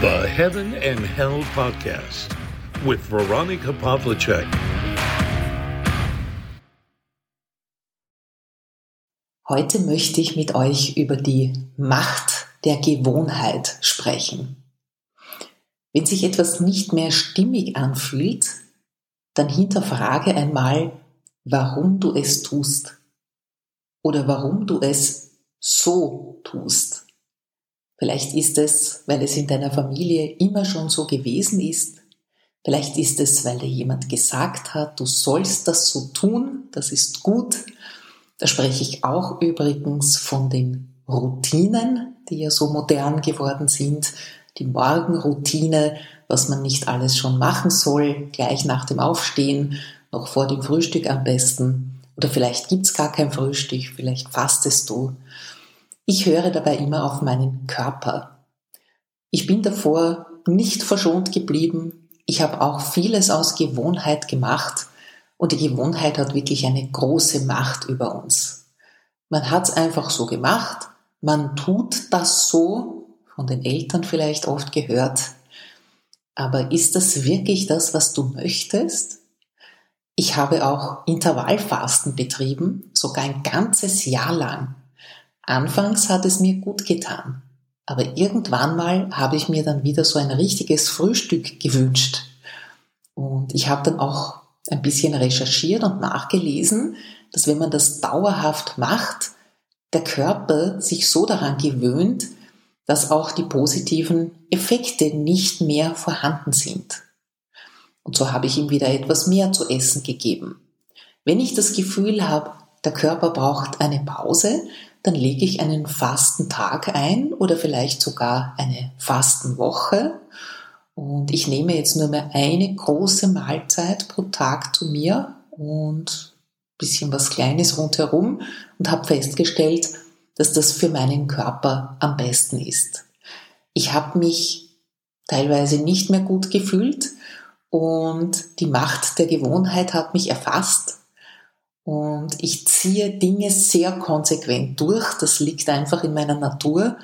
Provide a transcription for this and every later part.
The Heaven and Hell Podcast with Veronica Pavlicek. Heute möchte ich mit euch über die Macht der Gewohnheit sprechen. Wenn sich etwas nicht mehr stimmig anfühlt, dann hinterfrage einmal, warum du es tust oder warum du es so tust. Vielleicht ist es, weil es in deiner Familie immer schon so gewesen ist. Vielleicht ist es, weil dir jemand gesagt hat, du sollst das so tun, das ist gut. Da spreche ich auch übrigens von den Routinen, die ja so modern geworden sind. Die Morgenroutine, was man nicht alles schon machen soll, gleich nach dem Aufstehen, noch vor dem Frühstück am besten. Oder vielleicht gibt's gar kein Frühstück, vielleicht fastest du. Ich höre dabei immer auf meinen Körper. Ich bin davor nicht verschont geblieben. Ich habe auch vieles aus Gewohnheit gemacht und die Gewohnheit hat wirklich eine große Macht über uns. Man hat es einfach so gemacht, man tut das so, von den Eltern vielleicht oft gehört, aber ist das wirklich das, was du möchtest? Ich habe auch Intervallfasten betrieben, sogar ein ganzes Jahr lang. Anfangs hat es mir gut getan, aber irgendwann mal habe ich mir dann wieder so ein richtiges Frühstück gewünscht. Und ich habe dann auch ein bisschen recherchiert und nachgelesen, dass wenn man das dauerhaft macht, der Körper sich so daran gewöhnt, dass auch die positiven Effekte nicht mehr vorhanden sind. Und so habe ich ihm wieder etwas mehr zu essen gegeben. Wenn ich das Gefühl habe, der Körper braucht eine Pause, dann lege ich einen Fastentag ein oder vielleicht sogar eine Fastenwoche. Und ich nehme jetzt nur mehr eine große Mahlzeit pro Tag zu mir und ein bisschen was Kleines rundherum und habe festgestellt, dass das für meinen Körper am besten ist. Ich habe mich teilweise nicht mehr gut gefühlt und die Macht der Gewohnheit hat mich erfasst und ich ziehe Dinge sehr konsequent durch. Das liegt einfach in meiner Natur.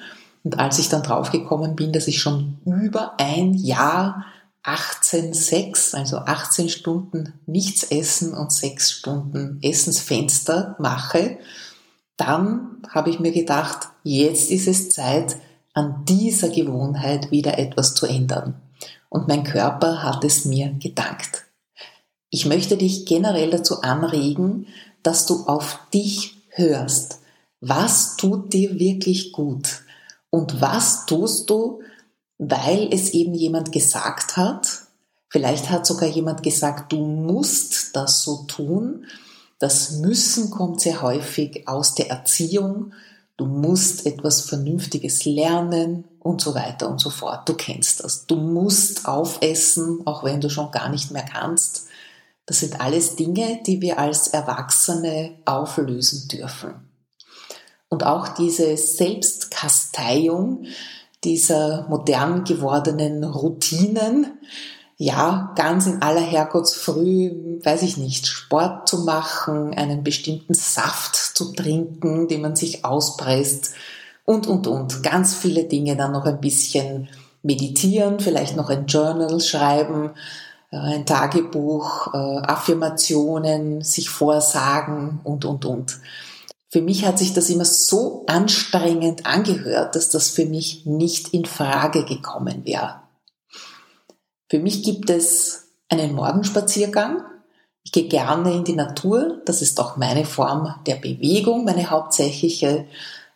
Und als ich dann draufgekommen bin, dass ich schon über ein Jahr 18,6, also 18 Stunden nichts essen und 6 Stunden Essensfenster mache, dann habe ich mir gedacht, jetzt ist es Zeit, an dieser Gewohnheit wieder etwas zu ändern. Und mein Körper hat es mir gedankt. Ich möchte dich generell dazu anregen, dass du auf dich hörst. Was tut dir wirklich gut? Und was tust du, weil es eben jemand gesagt hat? Vielleicht hat sogar jemand gesagt, du musst das so tun. Das Müssen kommt sehr häufig aus der Erziehung. Du musst etwas Vernünftiges lernen und so weiter und so fort. Du kennst das. Du musst aufessen, auch wenn du schon gar nicht mehr kannst. Das sind alles Dinge, die wir als Erwachsene auflösen dürfen. Und auch diese Selbstkasteiung dieser modern gewordenen Routinen, ja, ganz in aller Herrgottsfrüh, weiß ich nicht, Sport zu machen, einen bestimmten Saft zu trinken, den man sich auspresst und, und, und. Ganz viele Dinge, dann noch ein bisschen meditieren, vielleicht noch ein Journal schreiben, ein Tagebuch, äh, Affirmationen, sich vorsagen und, und, und. Für mich hat sich das immer so anstrengend angehört, dass das für mich nicht in Frage gekommen wäre. Für mich gibt es einen Morgenspaziergang. Ich gehe gerne in die Natur. Das ist auch meine Form der Bewegung, meine hauptsächliche.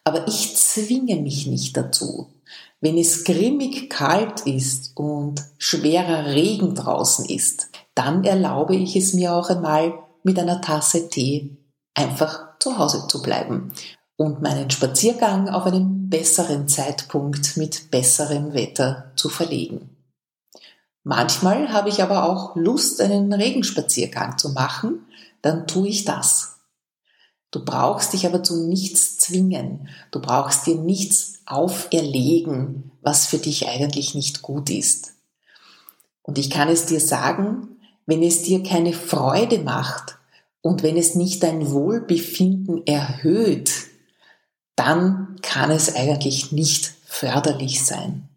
Aber ich zwinge mich nicht dazu. Wenn es grimmig kalt ist und schwerer Regen draußen ist, dann erlaube ich es mir auch einmal mit einer Tasse Tee einfach zu Hause zu bleiben und meinen Spaziergang auf einen besseren Zeitpunkt mit besserem Wetter zu verlegen. Manchmal habe ich aber auch Lust, einen Regenspaziergang zu machen, dann tue ich das. Du brauchst dich aber zu nichts zwingen. Du brauchst dir nichts auferlegen, was für dich eigentlich nicht gut ist. Und ich kann es dir sagen, wenn es dir keine Freude macht und wenn es nicht dein Wohlbefinden erhöht, dann kann es eigentlich nicht förderlich sein.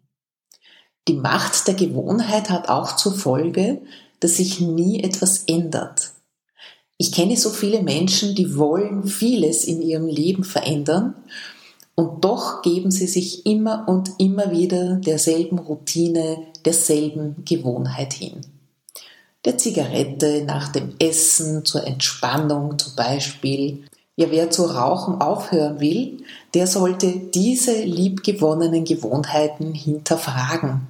Die Macht der Gewohnheit hat auch zur Folge, dass sich nie etwas ändert. Ich kenne so viele Menschen, die wollen vieles in ihrem Leben verändern und doch geben sie sich immer und immer wieder derselben Routine, derselben Gewohnheit hin. Der Zigarette nach dem Essen, zur Entspannung zum Beispiel. Ja, wer zu rauchen aufhören will, der sollte diese liebgewonnenen Gewohnheiten hinterfragen.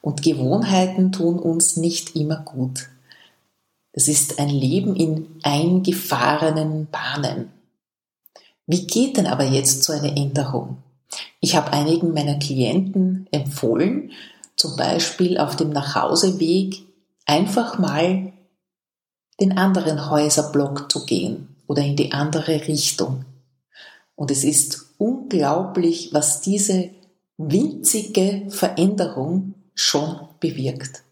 Und Gewohnheiten tun uns nicht immer gut. Es ist ein Leben in eingefahrenen Bahnen. Wie geht denn aber jetzt so eine Änderung? Ich habe einigen meiner Klienten empfohlen, zum Beispiel auf dem Nachhauseweg einfach mal den anderen Häuserblock zu gehen oder in die andere Richtung. Und es ist unglaublich, was diese winzige Veränderung schon bewirkt.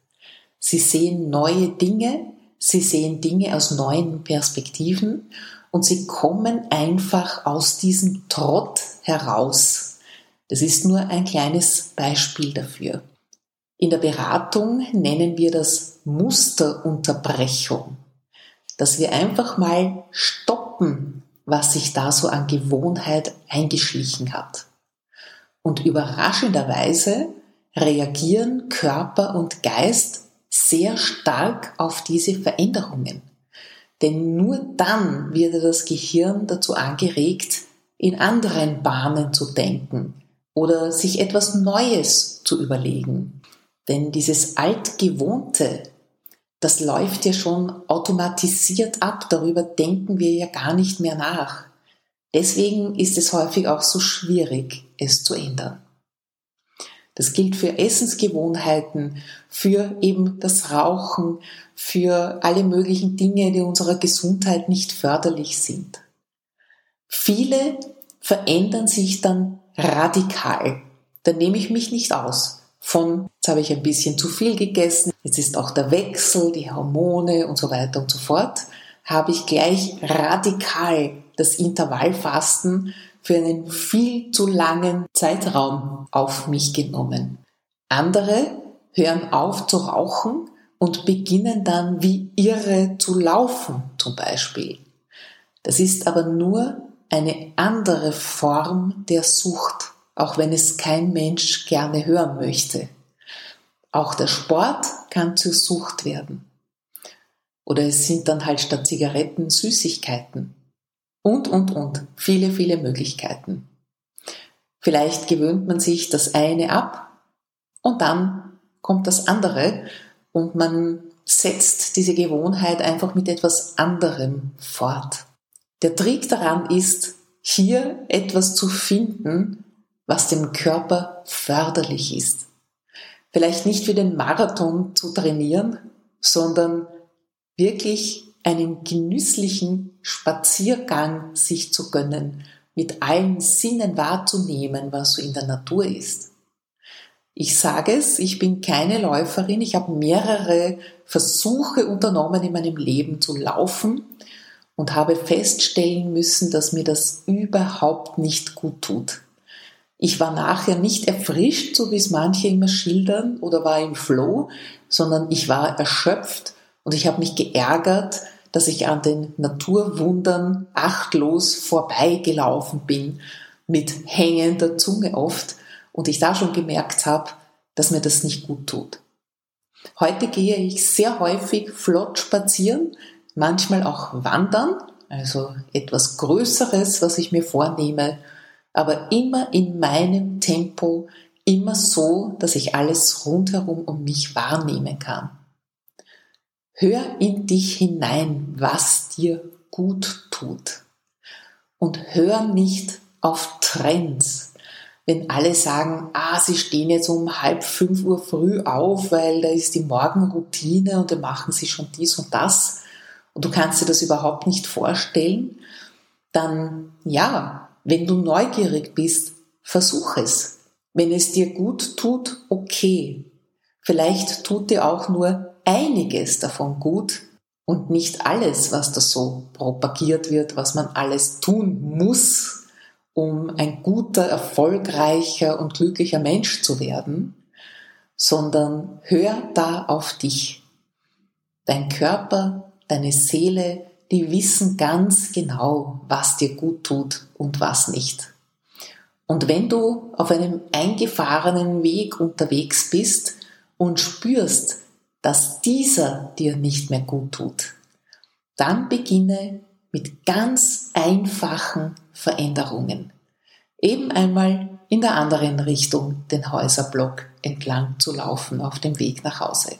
Sie sehen neue Dinge, sie sehen Dinge aus neuen Perspektiven und sie kommen einfach aus diesem Trott heraus. Das ist nur ein kleines Beispiel dafür. In der Beratung nennen wir das Musterunterbrechung, dass wir einfach mal stoppen, was sich da so an Gewohnheit eingeschlichen hat. Und überraschenderweise reagieren Körper und Geist sehr stark auf diese Veränderungen. Denn nur dann wird das Gehirn dazu angeregt, in anderen Bahnen zu denken oder sich etwas Neues zu überlegen. Denn dieses Altgewohnte, das läuft ja schon automatisiert ab, darüber denken wir ja gar nicht mehr nach. Deswegen ist es häufig auch so schwierig, es zu ändern. Das gilt für Essensgewohnheiten, für eben das Rauchen, für alle möglichen Dinge, die unserer Gesundheit nicht förderlich sind. Viele verändern sich dann radikal. Da nehme ich mich nicht aus. Von, jetzt habe ich ein bisschen zu viel gegessen, jetzt ist auch der Wechsel, die Hormone und so weiter und so fort, habe ich gleich radikal das Intervallfasten für einen viel zu langen Zeitraum auf mich genommen. Andere hören auf zu rauchen und beginnen dann wie irre zu laufen zum Beispiel. Das ist aber nur eine andere Form der Sucht, auch wenn es kein Mensch gerne hören möchte. Auch der Sport kann zur Sucht werden. Oder es sind dann halt statt Zigaretten Süßigkeiten. Und, und, und. Viele, viele Möglichkeiten. Vielleicht gewöhnt man sich das eine ab und dann kommt das andere und man setzt diese Gewohnheit einfach mit etwas anderem fort. Der Trick daran ist, hier etwas zu finden, was dem Körper förderlich ist. Vielleicht nicht für den Marathon zu trainieren, sondern wirklich einen genüsslichen Spaziergang sich zu gönnen, mit allen Sinnen wahrzunehmen, was so in der Natur ist. Ich sage es, ich bin keine Läuferin, ich habe mehrere Versuche unternommen in meinem Leben zu laufen und habe feststellen müssen, dass mir das überhaupt nicht gut tut. Ich war nachher nicht erfrischt, so wie es manche immer schildern, oder war im Flow, sondern ich war erschöpft und ich habe mich geärgert, dass ich an den Naturwundern achtlos vorbeigelaufen bin, mit hängender Zunge oft, und ich da schon gemerkt habe, dass mir das nicht gut tut. Heute gehe ich sehr häufig flott spazieren, manchmal auch wandern, also etwas Größeres, was ich mir vornehme, aber immer in meinem Tempo, immer so, dass ich alles rundherum um mich wahrnehmen kann. Hör in dich hinein, was dir gut tut. Und hör nicht auf Trends. Wenn alle sagen, ah, sie stehen jetzt um halb fünf Uhr früh auf, weil da ist die Morgenroutine und dann machen sie schon dies und das und du kannst dir das überhaupt nicht vorstellen, dann ja, wenn du neugierig bist, versuch es. Wenn es dir gut tut, okay. Vielleicht tut dir auch nur einiges davon gut und nicht alles, was da so propagiert wird, was man alles tun muss, um ein guter, erfolgreicher und glücklicher Mensch zu werden. sondern hör da auf dich. Dein Körper, deine Seele, die wissen ganz genau, was dir gut tut und was nicht. Und wenn du auf einem eingefahrenen Weg unterwegs bist und spürst, dass dieser dir nicht mehr gut tut, dann beginne mit ganz einfachen Veränderungen. Eben einmal in der anderen Richtung den Häuserblock entlang zu laufen auf dem Weg nach Hause.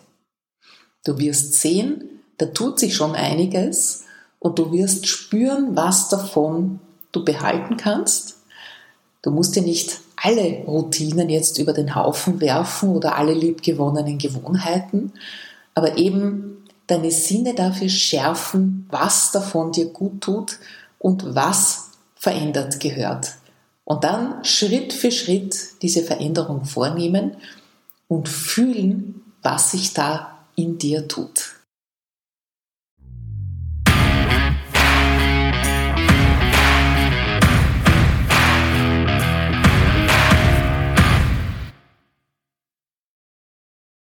Du wirst sehen, da tut sich schon einiges und du wirst spüren, was davon du behalten kannst. Du musst dir nicht alle Routinen jetzt über den Haufen werfen oder alle liebgewonnenen Gewohnheiten, aber eben deine Sinne dafür schärfen, was davon dir gut tut und was verändert gehört. Und dann Schritt für Schritt diese Veränderung vornehmen und fühlen, was sich da in dir tut.